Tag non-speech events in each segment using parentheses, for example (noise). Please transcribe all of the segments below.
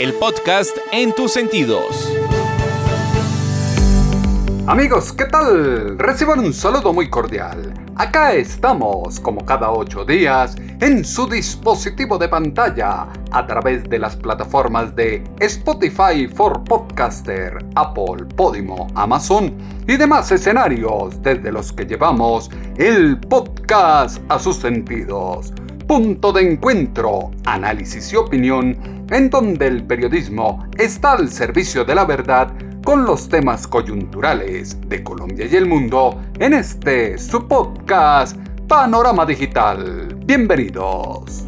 el podcast en tus sentidos. Amigos, ¿qué tal? Reciban un saludo muy cordial. Acá estamos, como cada ocho días, en su dispositivo de pantalla, a través de las plataformas de Spotify for Podcaster, Apple, Podimo, Amazon y demás escenarios desde los que llevamos el podcast a sus sentidos. Punto de encuentro, análisis y opinión, en donde el periodismo está al servicio de la verdad con los temas coyunturales de Colombia y el mundo en este su podcast Panorama Digital. Bienvenidos.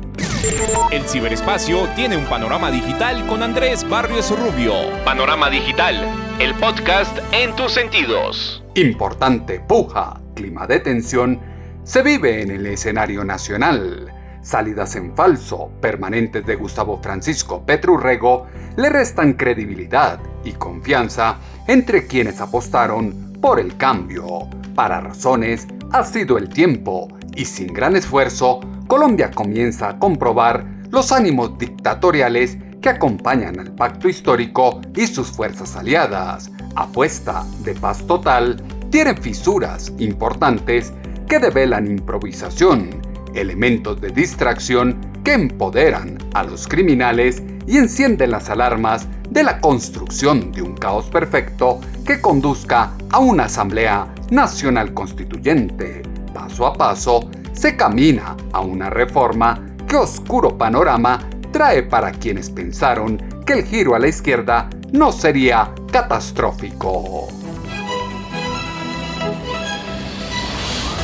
El ciberespacio tiene un panorama digital con Andrés Barrios Rubio. Panorama Digital, el podcast en tus sentidos. Importante puja, clima de tensión, se vive en el escenario nacional salidas en falso permanentes de Gustavo Francisco Petrurrego le restan credibilidad y confianza entre quienes apostaron por el cambio. Para razones ha sido el tiempo y sin gran esfuerzo, Colombia comienza a comprobar los ánimos dictatoriales que acompañan al pacto histórico y sus fuerzas aliadas. Apuesta de paz total, tienen fisuras importantes que develan improvisación, elementos de distracción que empoderan a los criminales y encienden las alarmas de la construcción de un caos perfecto que conduzca a una Asamblea Nacional Constituyente. Paso a paso, se camina a una reforma que oscuro panorama trae para quienes pensaron que el giro a la izquierda no sería catastrófico.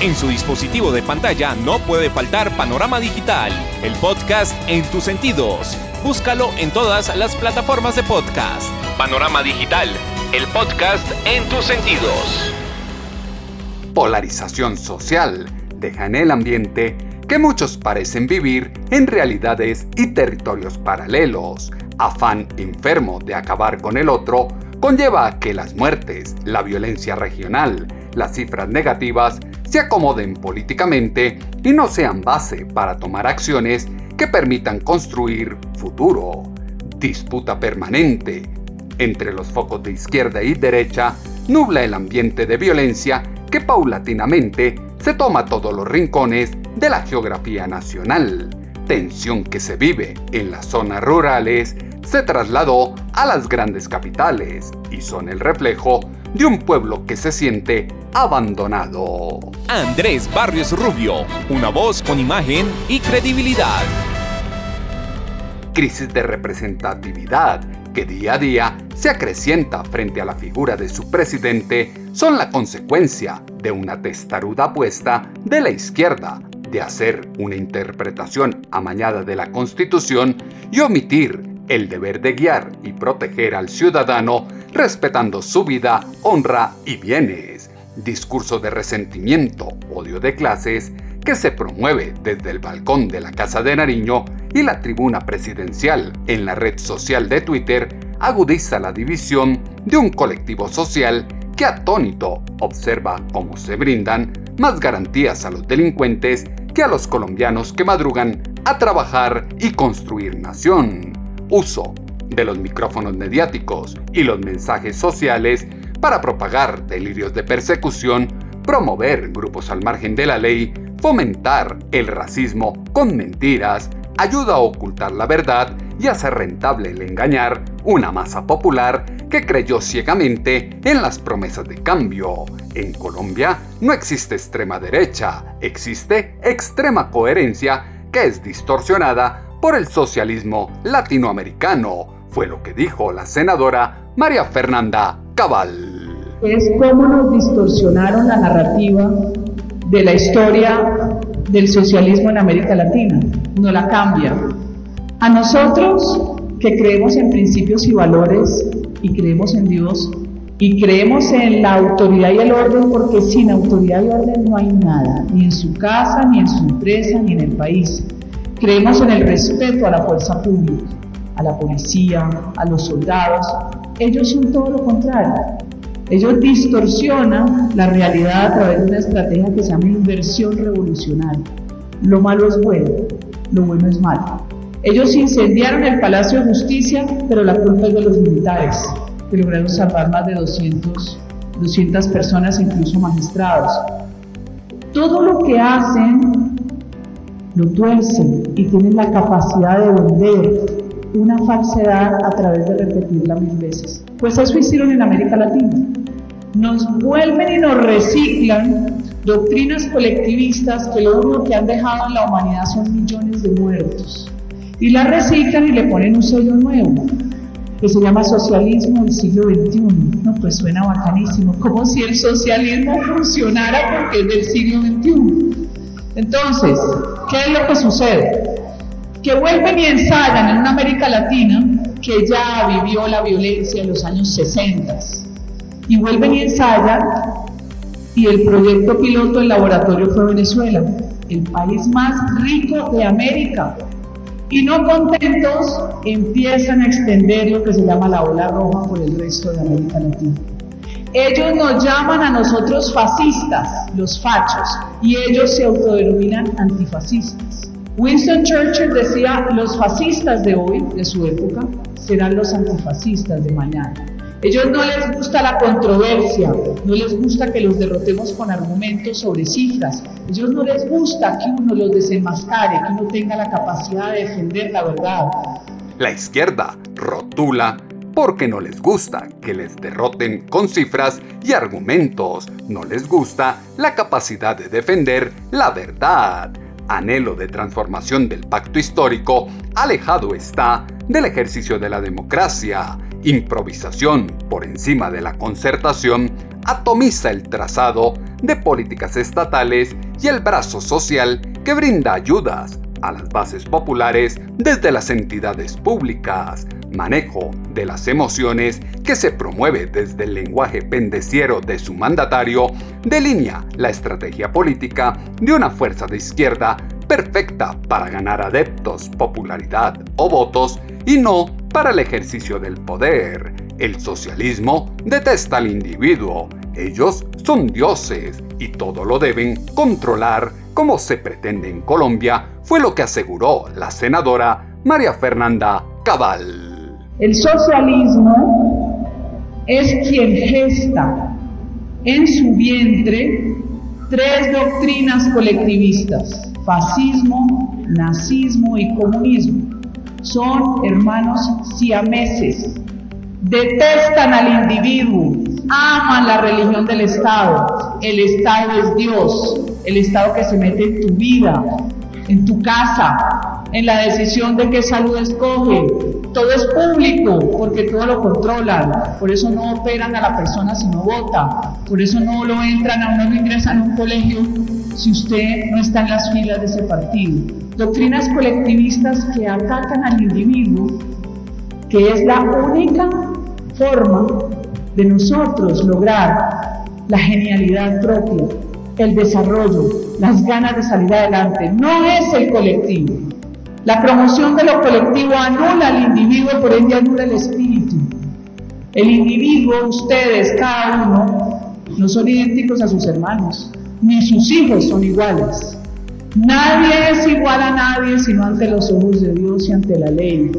En su dispositivo de pantalla no puede faltar Panorama Digital, el podcast en tus sentidos. Búscalo en todas las plataformas de podcast. Panorama Digital, el podcast en tus sentidos. Polarización social deja en el ambiente que muchos parecen vivir en realidades y territorios paralelos. Afán enfermo de acabar con el otro conlleva que las muertes, la violencia regional, las cifras negativas se acomoden políticamente y no sean base para tomar acciones que permitan construir futuro. Disputa permanente entre los focos de izquierda y derecha nubla el ambiente de violencia que paulatinamente se toma todos los rincones de la geografía nacional. Tensión que se vive en las zonas rurales se trasladó a las grandes capitales y son el reflejo de un pueblo que se siente abandonado. Andrés Barrios Rubio, una voz con imagen y credibilidad. Crisis de representatividad que día a día se acrecienta frente a la figura de su presidente son la consecuencia de una testaruda apuesta de la izquierda de hacer una interpretación amañada de la Constitución y omitir el deber de guiar y proteger al ciudadano respetando su vida, honra y bienes. Discurso de resentimiento, odio de clases, que se promueve desde el balcón de la Casa de Nariño y la tribuna presidencial en la red social de Twitter, agudiza la división de un colectivo social que atónito observa cómo se brindan más garantías a los delincuentes que a los colombianos que madrugan a trabajar y construir nación. Uso de los micrófonos mediáticos y los mensajes sociales para propagar delirios de persecución, promover grupos al margen de la ley, fomentar el racismo con mentiras, ayuda a ocultar la verdad y hacer rentable el engañar una masa popular que creyó ciegamente en las promesas de cambio. En Colombia no existe extrema derecha, existe extrema coherencia que es distorsionada por el socialismo latinoamericano fue lo que dijo la senadora María Fernanda Cabal. Es cómo nos distorsionaron la narrativa de la historia del socialismo en América Latina. No la cambia. A nosotros, que creemos en principios y valores y creemos en Dios y creemos en la autoridad y el orden porque sin autoridad y orden no hay nada, ni en su casa, ni en su empresa, ni en el país. Creemos en el respeto a la fuerza pública, a la policía, a los soldados. Ellos son todo lo contrario. Ellos distorsionan la realidad a través de una estrategia que se llama inversión revolucionaria. Lo malo es bueno, lo bueno es malo. Ellos incendiaron el Palacio de Justicia, pero la culpa es de los militares que lograron salvar más de 200, 200 personas, incluso magistrados. Todo lo que hacen lo tuercen y tienen la capacidad de vender una falsedad a través de repetirla mil veces. Pues eso hicieron en América Latina. Nos vuelven y nos reciclan doctrinas colectivistas que lo único que han dejado en la humanidad son millones de muertos. Y la reciclan y le ponen un sello nuevo que se llama socialismo del siglo XXI. No, pues suena bacanísimo, como si el socialismo funcionara porque es del siglo XXI. Entonces, ¿qué es lo que sucede? Que vuelven y ensayan en una América Latina que ya vivió la violencia en los años 60 y vuelven y ensayan y el proyecto piloto del laboratorio fue Venezuela, el país más rico de América, y no contentos, empiezan a extender lo que se llama la ola roja por el resto de América Latina. Ellos nos llaman a nosotros fascistas, los fachos, y ellos se autodenominan antifascistas. Winston Churchill decía, los fascistas de hoy, de su época, serán los antifascistas de mañana. Ellos no les gusta la controversia, no les gusta que los derrotemos con argumentos sobre cifras, ellos no les gusta que uno los desenmascare, que uno tenga la capacidad de defender la verdad. La izquierda rotula porque no les gusta que les derroten con cifras y argumentos, no les gusta la capacidad de defender la verdad. Anhelo de transformación del pacto histórico alejado está del ejercicio de la democracia. Improvisación por encima de la concertación, atomiza el trazado de políticas estatales y el brazo social que brinda ayudas a las bases populares desde las entidades públicas, manejo de las emociones que se promueve desde el lenguaje pendeciero de su mandatario, delinea la estrategia política de una fuerza de izquierda perfecta para ganar adeptos, popularidad o votos y no para el ejercicio del poder. El socialismo detesta al individuo. Ellos son dioses y todo lo deben controlar como se pretende en Colombia, fue lo que aseguró la senadora María Fernanda Cabal. El socialismo es quien gesta en su vientre tres doctrinas colectivistas, fascismo, nazismo y comunismo son hermanos siameses. Detestan al individuo, aman la religión del Estado. El Estado es Dios, el Estado que se mete en tu vida, en tu casa, en la decisión de qué salud escoge. Todo es público porque todo lo controlan. Por eso no operan a la persona si no vota. Por eso no lo entran a uno, no ingresan a un colegio si usted no está en las filas de ese partido. Doctrinas colectivistas que atacan al individuo, que es la única forma de nosotros lograr la genialidad propia, el desarrollo, las ganas de salir adelante. No es el colectivo. La promoción de lo colectivo anula al individuo, por ende anula el espíritu. El individuo, ustedes, cada uno, no son idénticos a sus hermanos ni sus hijos son iguales. Nadie es igual a nadie sino ante los ojos de Dios y ante la ley.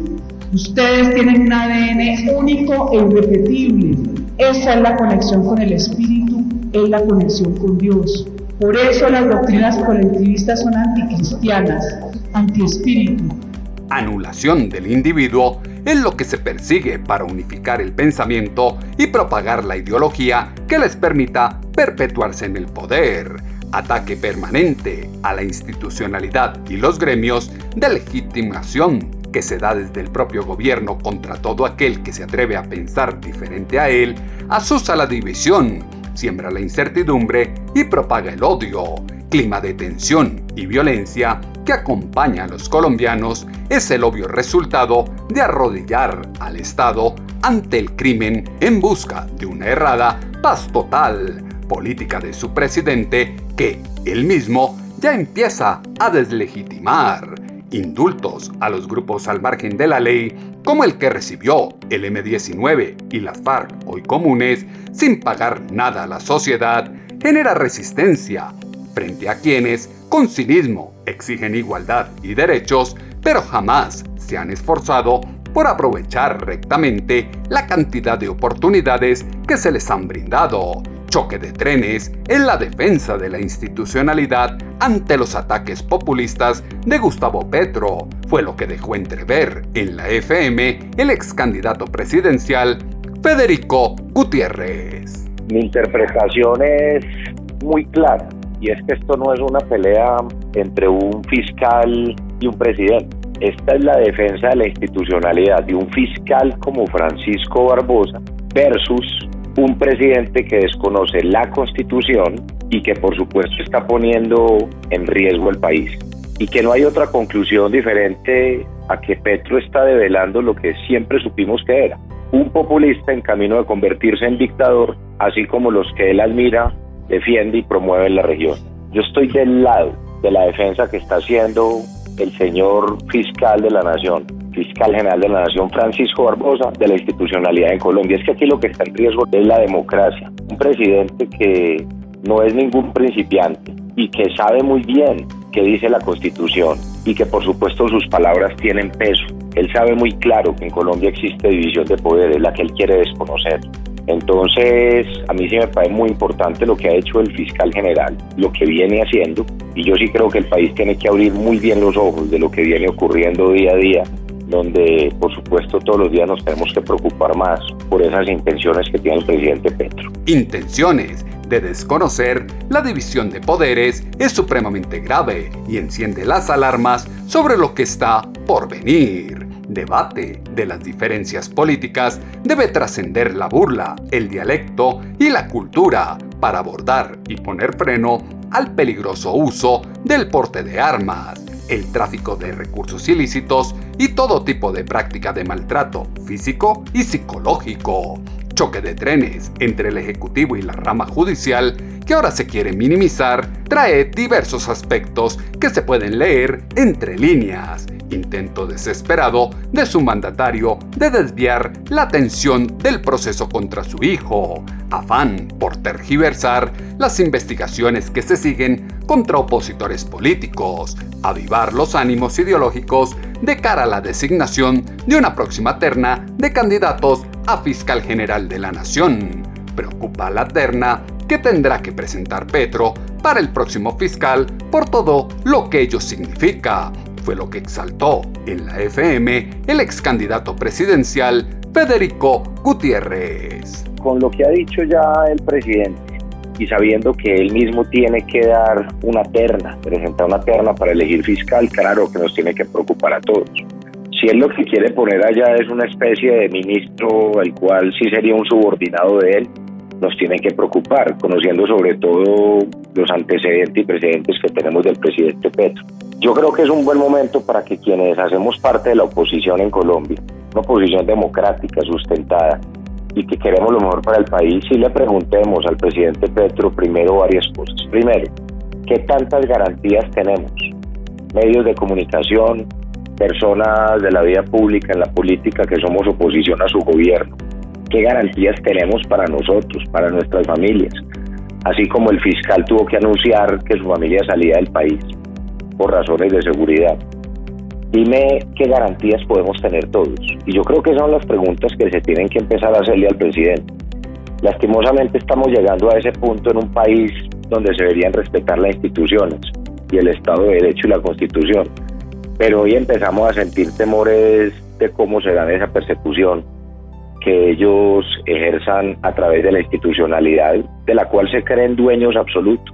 Ustedes tienen un ADN único e irrepetible. Esa es la conexión con el Espíritu, es la conexión con Dios. Por eso las doctrinas colectivistas son anticristianas, antiespíritu. Anulación del individuo es lo que se persigue para unificar el pensamiento y propagar la ideología que les permita perpetuarse en el poder. Ataque permanente a la institucionalidad y los gremios de legitimación que se da desde el propio gobierno contra todo aquel que se atreve a pensar diferente a él, asusa la división, siembra la incertidumbre y propaga el odio. Clima de tensión y violencia que acompaña a los colombianos es el obvio resultado de arrodillar al Estado ante el crimen en busca de una errada paz total, política de su presidente que él mismo ya empieza a deslegitimar. Indultos a los grupos al margen de la ley, como el que recibió el M19 y las FARC hoy comunes, sin pagar nada a la sociedad, genera resistencia frente a quienes, con cinismo, exigen igualdad y derechos, pero jamás se han esforzado por aprovechar rectamente la cantidad de oportunidades que se les han brindado. Choque de trenes en la defensa de la institucionalidad ante los ataques populistas de Gustavo Petro fue lo que dejó entrever en la FM el ex candidato presidencial Federico Gutiérrez. Mi interpretación es muy clara y es que esto no es una pelea entre un fiscal y un presidente. Esta es la defensa de la institucionalidad de un fiscal como Francisco Barbosa versus un presidente que desconoce la constitución y que por supuesto está poniendo en riesgo el país. Y que no hay otra conclusión diferente a que Petro está develando lo que siempre supimos que era, un populista en camino de convertirse en dictador, así como los que él admira, defiende y promueve en la región. Yo estoy del lado de la defensa que está haciendo el señor fiscal de la nación, fiscal general de la Nación, Francisco Barbosa, de la institucionalidad en Colombia. Es que aquí lo que está en riesgo es la democracia. Un presidente que no es ningún principiante y que sabe muy bien qué dice la Constitución y que por supuesto sus palabras tienen peso. Él sabe muy claro que en Colombia existe división de poderes, la que él quiere desconocer. Entonces, a mí sí me parece muy importante lo que ha hecho el fiscal general, lo que viene haciendo, y yo sí creo que el país tiene que abrir muy bien los ojos de lo que viene ocurriendo día a día donde por supuesto todos los días nos tenemos que preocupar más por esas intenciones que tiene el presidente Petro. Intenciones de desconocer la división de poderes es supremamente grave y enciende las alarmas sobre lo que está por venir. Debate de las diferencias políticas debe trascender la burla, el dialecto y la cultura para abordar y poner freno al peligroso uso del porte de armas el tráfico de recursos ilícitos y todo tipo de práctica de maltrato físico y psicológico. Choque de trenes entre el Ejecutivo y la rama judicial que ahora se quiere minimizar trae diversos aspectos que se pueden leer entre líneas intento desesperado de su mandatario de desviar la atención del proceso contra su hijo, afán por tergiversar las investigaciones que se siguen contra opositores políticos, avivar los ánimos ideológicos de cara a la designación de una próxima terna de candidatos a fiscal general de la nación. Preocupa la terna que tendrá que presentar Petro para el próximo fiscal por todo lo que ello significa, fue lo que exaltó en la FM el ex candidato presidencial Federico Gutiérrez. Con lo que ha dicho ya el presidente y sabiendo que él mismo tiene que dar una terna, presentar una terna para elegir fiscal, claro que nos tiene que preocupar a todos. Si él lo que quiere poner allá es una especie de ministro, el cual sí sería un subordinado de él, nos tiene que preocupar, conociendo sobre todo los antecedentes y precedentes que tenemos del presidente Petro. Yo creo que es un buen momento para que quienes hacemos parte de la oposición en Colombia, una oposición democrática, sustentada, y que queremos lo mejor para el país, si le preguntemos al presidente Petro primero varias cosas. Primero, ¿qué tantas garantías tenemos? Medios de comunicación, personas de la vida pública, en la política, que somos oposición a su gobierno. ¿Qué garantías tenemos para nosotros, para nuestras familias? Así como el fiscal tuvo que anunciar que su familia salía del país por razones de seguridad. Dime qué garantías podemos tener todos. Y yo creo que son las preguntas que se tienen que empezar a hacerle al presidente. Lastimosamente estamos llegando a ese punto en un país donde se deberían respetar las instituciones y el Estado de Derecho y la Constitución. Pero hoy empezamos a sentir temores de cómo será esa persecución que ellos ejerzan a través de la institucionalidad de la cual se creen dueños absolutos.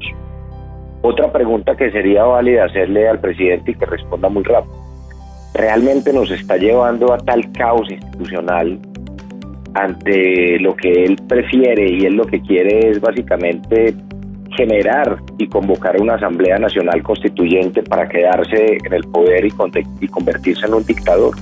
Otra pregunta que sería válida hacerle al presidente y que responda muy rápido. ¿Realmente nos está llevando a tal caos institucional ante lo que él prefiere y él lo que quiere es básicamente generar y convocar una Asamblea Nacional Constituyente para quedarse en el poder y, convertirse en un dictador?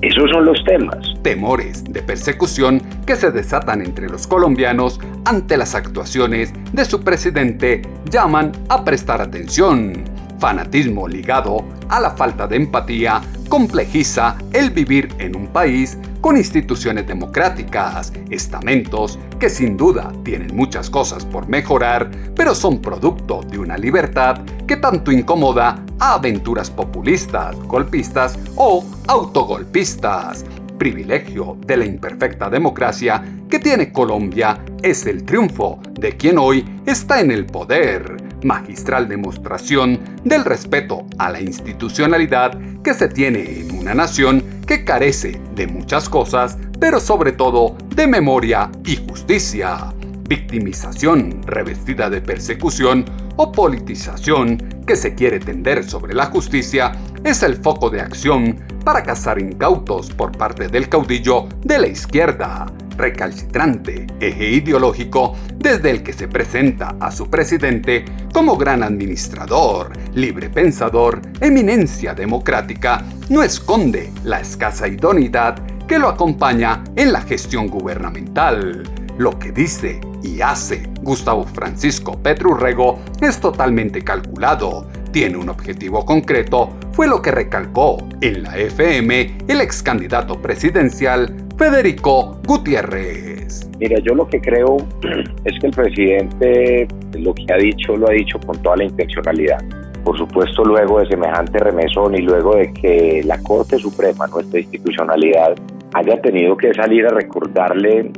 Esos son los temas. Temores de persecución que se desatan entre los colombianos ante las actuaciones de su presidente llaman a prestar atención. Fanatismo ligado a la falta de empatía complejiza el vivir en un país con instituciones democráticas, estamentos que sin duda tienen muchas cosas por mejorar, pero son producto de una libertad que tanto incomoda a aventuras populistas, golpistas o autogolpistas. Privilegio de la imperfecta democracia que tiene Colombia es el triunfo de quien hoy está en el poder magistral demostración del respeto a la institucionalidad que se tiene en una nación que carece de muchas cosas, pero sobre todo de memoria y justicia. Victimización revestida de persecución o politización que se quiere tender sobre la justicia es el foco de acción para cazar incautos por parte del caudillo de la izquierda recalcitrante eje ideológico desde el que se presenta a su presidente como gran administrador, libre pensador, eminencia democrática, no esconde la escasa idoneidad que lo acompaña en la gestión gubernamental. Lo que dice y hace Gustavo Francisco Petrurrego es totalmente calculado, tiene un objetivo concreto, fue lo que recalcó en la FM el ex candidato presidencial Federico Gutiérrez. Mira, yo lo que creo (clears throat) es que el presidente lo que ha dicho lo ha dicho con toda la intencionalidad. Por supuesto, luego de semejante remesón y luego de que la Corte Suprema, nuestra institucionalidad, haya tenido que salir a recordarle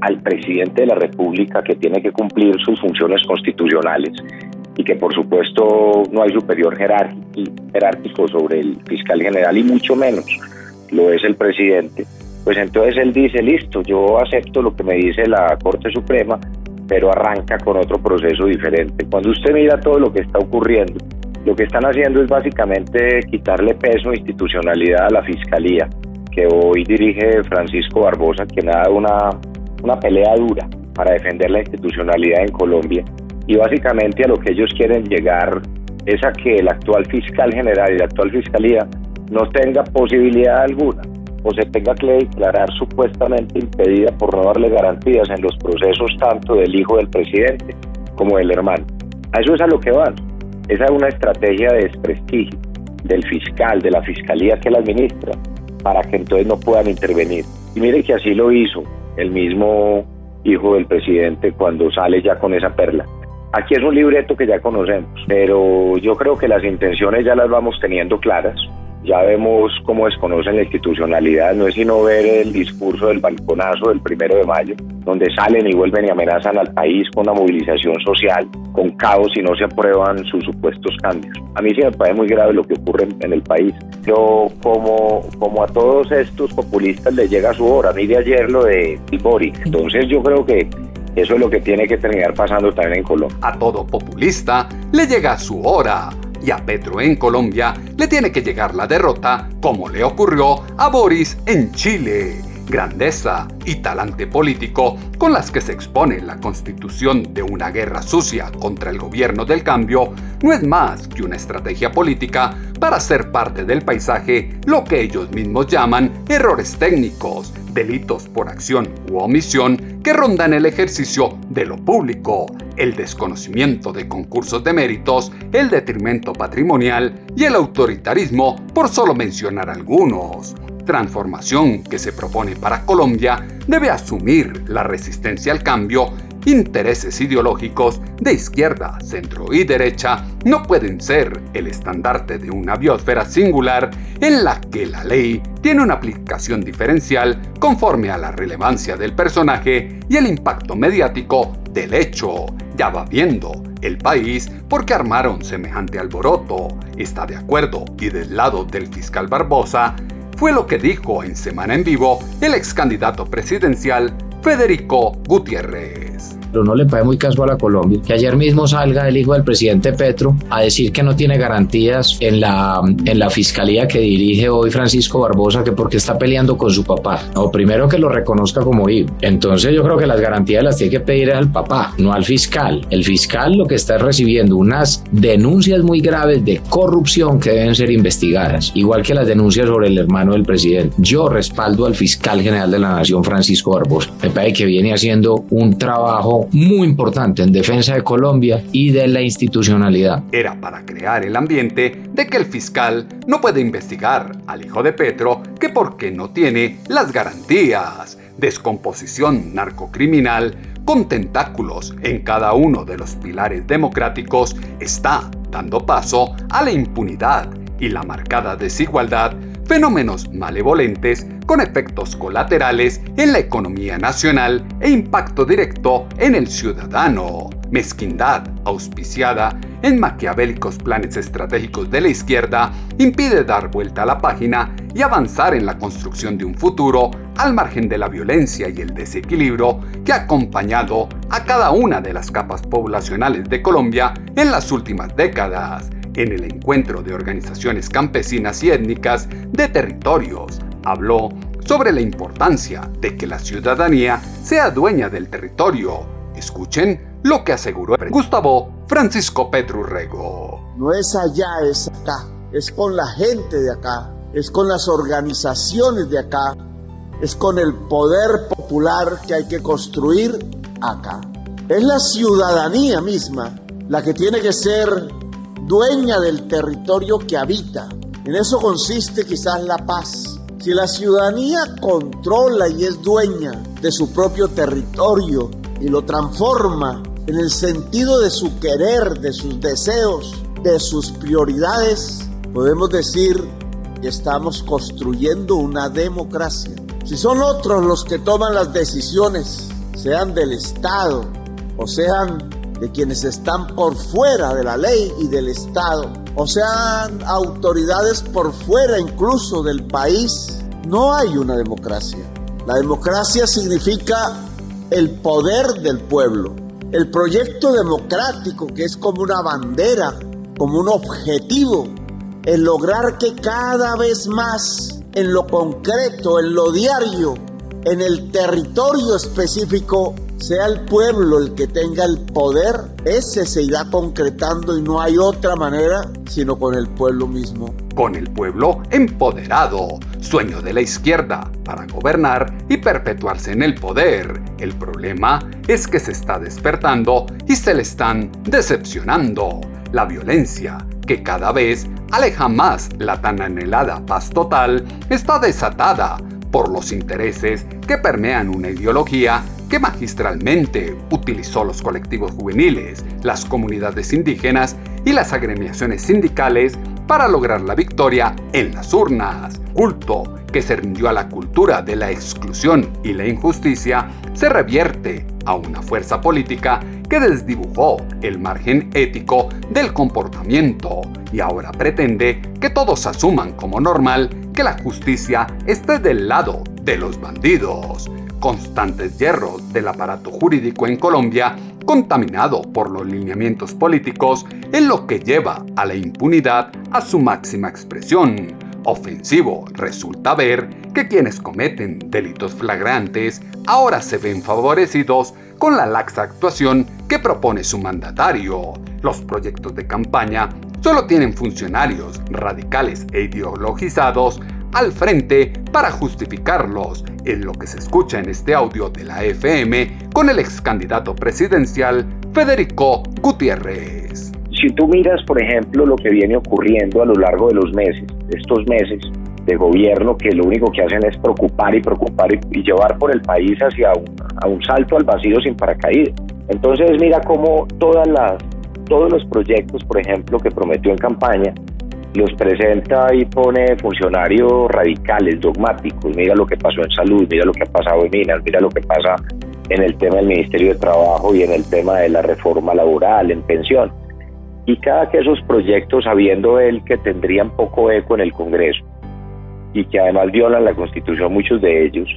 al presidente de la República que tiene que cumplir sus funciones constitucionales y que por supuesto no hay superior jerárquico sobre el fiscal general y mucho menos lo es el presidente pues entonces él dice, listo, yo acepto lo que me dice la Corte Suprema, pero arranca con otro proceso diferente. Cuando usted mira todo lo que está ocurriendo, lo que están haciendo es básicamente quitarle peso e institucionalidad a la Fiscalía, que hoy dirige Francisco Barbosa, quien ha dado una, una pelea dura para defender la institucionalidad en Colombia. Y básicamente a lo que ellos quieren llegar es a que el actual fiscal general y la actual fiscalía no tenga posibilidad alguna o se tenga que declarar supuestamente impedida por no darle garantías en los procesos tanto del hijo del presidente como del hermano. A eso es a lo que van. Esa es una estrategia de desprestigio del fiscal, de la fiscalía que la administra, para que entonces no puedan intervenir. Y mire que así lo hizo el mismo hijo del presidente cuando sale ya con esa perla. Aquí es un libreto que ya conocemos, pero yo creo que las intenciones ya las vamos teniendo claras ya vemos cómo desconocen la institucionalidad, no es sino ver el discurso del balconazo del primero de mayo, donde salen y vuelven y amenazan al país con una movilización social, con caos y no se aprueban sus supuestos cambios. A mí sí me parece muy grave lo que ocurre en el país. Yo, como, como a todos estos populistas les llega su hora, a mí de ayer lo de Boric, entonces yo creo que eso es lo que tiene que terminar pasando también en Colombia. A todo populista le llega su hora y a Petro en Colombia le tiene que llegar la derrota como le ocurrió a Boris en Chile. Grandeza y talante político con las que se expone la constitución de una guerra sucia contra el gobierno del cambio no es más que una estrategia política para hacer parte del paisaje lo que ellos mismos llaman errores técnicos, delitos por acción u omisión que rondan el ejercicio de lo público, el desconocimiento de concursos de méritos, el detrimento patrimonial y el autoritarismo, por solo mencionar algunos. Transformación que se propone para Colombia debe asumir la resistencia al cambio intereses ideológicos de izquierda, centro y derecha no pueden ser el estandarte de una biosfera singular en la que la ley tiene una aplicación diferencial conforme a la relevancia del personaje y el impacto mediático del hecho. Ya va viendo el país porque armaron semejante alboroto. Está de acuerdo y del lado del fiscal Barbosa fue lo que dijo en Semana en Vivo el ex candidato presidencial Federico Gutiérrez. Pero no le pague muy casual a Colombia, que ayer mismo salga el hijo del presidente Petro a decir que no tiene garantías en la, en la fiscalía que dirige hoy Francisco Barbosa, que porque está peleando con su papá. O primero que lo reconozca como hijo. Entonces yo creo que las garantías las tiene que pedir al papá, no al fiscal. El fiscal lo que está recibiendo unas denuncias muy graves de corrupción que deben ser investigadas, igual que las denuncias sobre el hermano del presidente. Yo respaldo al fiscal general de la Nación, Francisco Barbosa. Me parece que viene haciendo un trabajo muy importante en defensa de Colombia y de la institucionalidad. Era para crear el ambiente de que el fiscal no puede investigar al hijo de Petro que porque no tiene las garantías. Descomposición narcocriminal con tentáculos en cada uno de los pilares democráticos está dando paso a la impunidad y la marcada desigualdad fenómenos malevolentes con efectos colaterales en la economía nacional e impacto directo en el ciudadano. Mezquindad auspiciada en maquiavélicos planes estratégicos de la izquierda impide dar vuelta a la página y avanzar en la construcción de un futuro al margen de la violencia y el desequilibrio que ha acompañado a cada una de las capas poblacionales de Colombia en las últimas décadas en el encuentro de organizaciones campesinas y étnicas de territorios. Habló sobre la importancia de que la ciudadanía sea dueña del territorio. Escuchen lo que aseguró Gustavo Francisco Petrurrego. No es allá, es acá. Es con la gente de acá. Es con las organizaciones de acá. Es con el poder popular que hay que construir acá. Es la ciudadanía misma la que tiene que ser dueña del territorio que habita. En eso consiste quizás la paz. Si la ciudadanía controla y es dueña de su propio territorio y lo transforma en el sentido de su querer, de sus deseos, de sus prioridades, podemos decir que estamos construyendo una democracia. Si son otros los que toman las decisiones, sean del Estado o sean de quienes están por fuera de la ley y del Estado, o sean autoridades por fuera incluso del país, no hay una democracia. La democracia significa el poder del pueblo, el proyecto democrático que es como una bandera, como un objetivo, el lograr que cada vez más en lo concreto, en lo diario, en el territorio específico, sea el pueblo el que tenga el poder, ese se irá concretando y no hay otra manera sino con el pueblo mismo. Con el pueblo empoderado, sueño de la izquierda para gobernar y perpetuarse en el poder. El problema es que se está despertando y se le están decepcionando. La violencia, que cada vez aleja más la tan anhelada paz total, está desatada por los intereses que permean una ideología que magistralmente utilizó los colectivos juveniles, las comunidades indígenas y las agremiaciones sindicales para lograr la victoria en las urnas. Culto que se rindió a la cultura de la exclusión y la injusticia se revierte a una fuerza política que desdibujó el margen ético del comportamiento y ahora pretende que todos asuman como normal que la justicia esté del lado de los bandidos constantes hierros del aparato jurídico en Colombia, contaminado por los lineamientos políticos, en lo que lleva a la impunidad a su máxima expresión. Ofensivo resulta ver que quienes cometen delitos flagrantes ahora se ven favorecidos con la laxa actuación que propone su mandatario. Los proyectos de campaña solo tienen funcionarios radicales e ideologizados al frente para justificarlos, en lo que se escucha en este audio de la FM con el ex candidato presidencial Federico Gutiérrez. Si tú miras, por ejemplo, lo que viene ocurriendo a lo largo de los meses, estos meses de gobierno que lo único que hacen es preocupar y preocupar y, llevar por el país hacia un, a un salto al vacío sin paracaídas. Entonces mira cómo todas las, todos los proyectos, por ejemplo, que prometió en campaña, los presenta y pone funcionarios radicales, dogmáticos. Mira lo que pasó en salud, mira lo que ha pasado en Minas, mira lo que pasa en el tema del Ministerio de Trabajo y en el tema de la reforma laboral, en pensión. Y cada que esos proyectos, sabiendo él que tendrían poco eco en el Congreso y que además violan la Constitución muchos de ellos,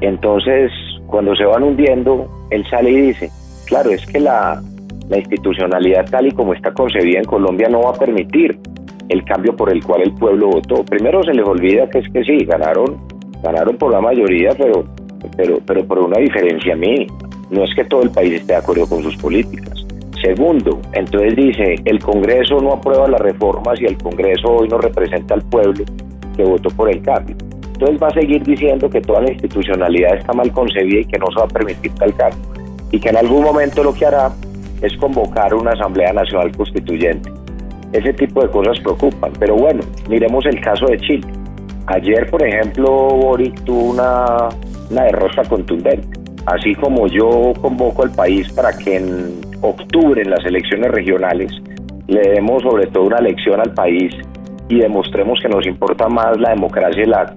entonces cuando se van hundiendo, él sale y dice, Claro, es que la, la institucionalidad tal y como está concebida en Colombia no va a permitir el cambio por el cual el pueblo votó. Primero se les olvida que es que sí, ganaron, ganaron por la mayoría, pero, pero, pero por una diferencia mínima. No es que todo el país esté de acuerdo con sus políticas. Segundo, entonces dice, el Congreso no aprueba las reformas y el Congreso hoy no representa al pueblo que votó por el cambio. Entonces va a seguir diciendo que toda la institucionalidad está mal concebida y que no se va a permitir tal cambio. Y que en algún momento lo que hará es convocar una Asamblea Nacional Constituyente. Ese tipo de cosas preocupan. Pero bueno, miremos el caso de Chile. Ayer, por ejemplo, Boric tuvo una, una derrota contundente. Así como yo convoco al país para que en octubre, en las elecciones regionales, le demos sobre todo una lección al país y demostremos que nos importa más la democracia y, la,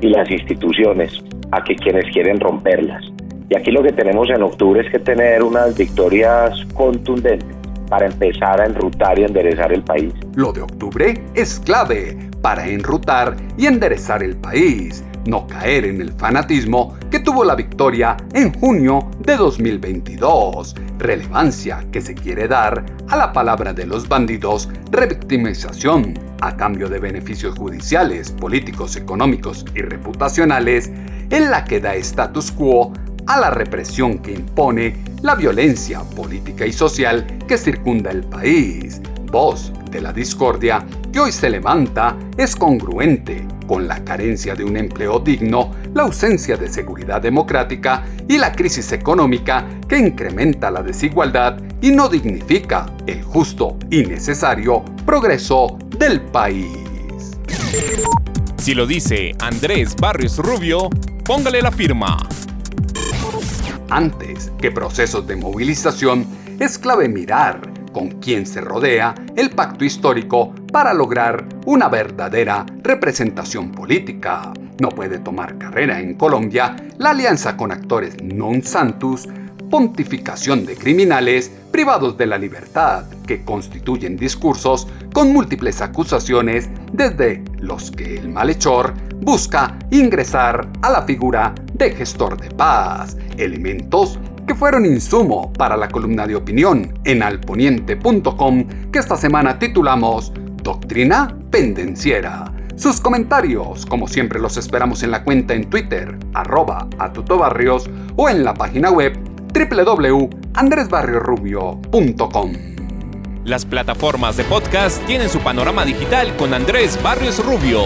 y las instituciones a que quienes quieren romperlas. Y aquí lo que tenemos en octubre es que tener unas victorias contundentes para empezar a enrutar y enderezar el país. Lo de octubre es clave para enrutar y enderezar el país, no caer en el fanatismo que tuvo la victoria en junio de 2022, relevancia que se quiere dar a la palabra de los bandidos, revictimización a cambio de beneficios judiciales, políticos, económicos y reputacionales, en la que da status quo a la represión que impone la violencia política y social que circunda el país. Voz de la discordia que hoy se levanta es congruente con la carencia de un empleo digno, la ausencia de seguridad democrática y la crisis económica que incrementa la desigualdad y no dignifica el justo y necesario progreso del país. Si lo dice Andrés Barrios Rubio, póngale la firma. Antes que procesos de movilización, es clave mirar con quién se rodea el pacto histórico para lograr una verdadera representación política. No puede tomar carrera en Colombia la alianza con actores non santus, pontificación de criminales privados de la libertad, que constituyen discursos con múltiples acusaciones desde los que el malhechor busca ingresar a la figura de gestor de paz, elementos que fueron insumo para la columna de opinión en alponiente.com que esta semana titulamos Doctrina Pendenciera. Sus comentarios, como siempre, los esperamos en la cuenta en Twitter, arroba atutobarrios, o en la página web www.andresbarriosrubio.com. Las plataformas de podcast tienen su panorama digital con Andrés Barrios Rubio.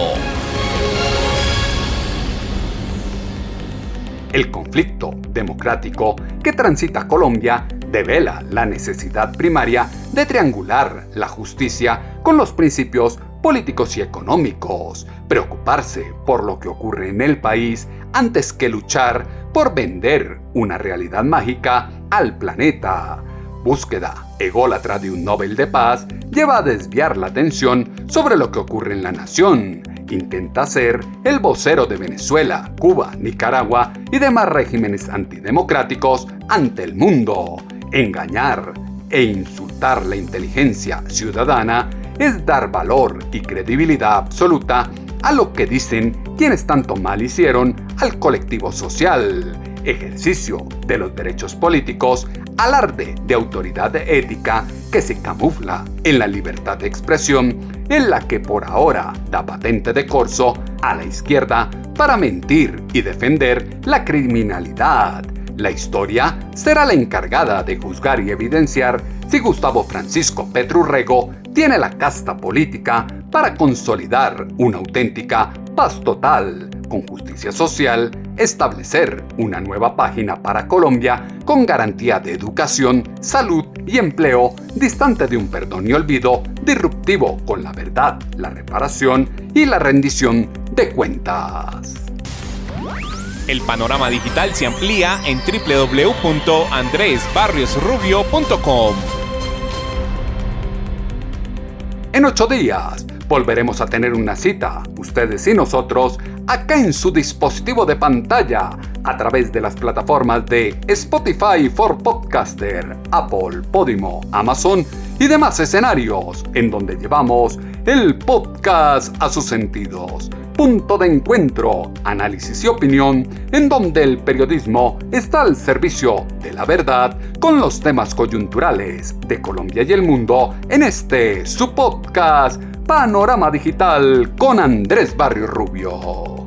El conflicto democrático que transita Colombia devela la necesidad primaria de triangular la justicia con los principios políticos y económicos, preocuparse por lo que ocurre en el país antes que luchar por vender una realidad mágica al planeta. Búsqueda ególatra de un Nobel de Paz lleva a desviar la atención sobre lo que ocurre en la nación intenta ser el vocero de Venezuela, Cuba, Nicaragua y demás regímenes antidemocráticos ante el mundo. Engañar e insultar la inteligencia ciudadana es dar valor y credibilidad absoluta a lo que dicen quienes tanto mal hicieron al colectivo social, ejercicio de los derechos políticos, alarde de autoridad ética que se camufla en la libertad de expresión en la que por ahora da patente de corso a la izquierda para mentir y defender la criminalidad. La historia será la encargada de juzgar y evidenciar si Gustavo Francisco Petrurrego tiene la casta política para consolidar una auténtica paz total con justicia social, establecer una nueva página para Colombia con garantía de educación, salud y empleo, distante de un perdón y olvido, disruptivo con la verdad, la reparación y la rendición de cuentas. El panorama digital se amplía en www.andresbarriosrubio.com. En ocho días volveremos a tener una cita, ustedes y nosotros, acá en su dispositivo de pantalla, a través de las plataformas de Spotify for Podcaster, Apple, Podimo, Amazon y demás escenarios, en donde llevamos el podcast a sus sentidos. Punto de encuentro, análisis y opinión, en donde el periodismo está al servicio de la verdad con los temas coyunturales de Colombia y el mundo en este su podcast Panorama Digital con Andrés Barrio Rubio.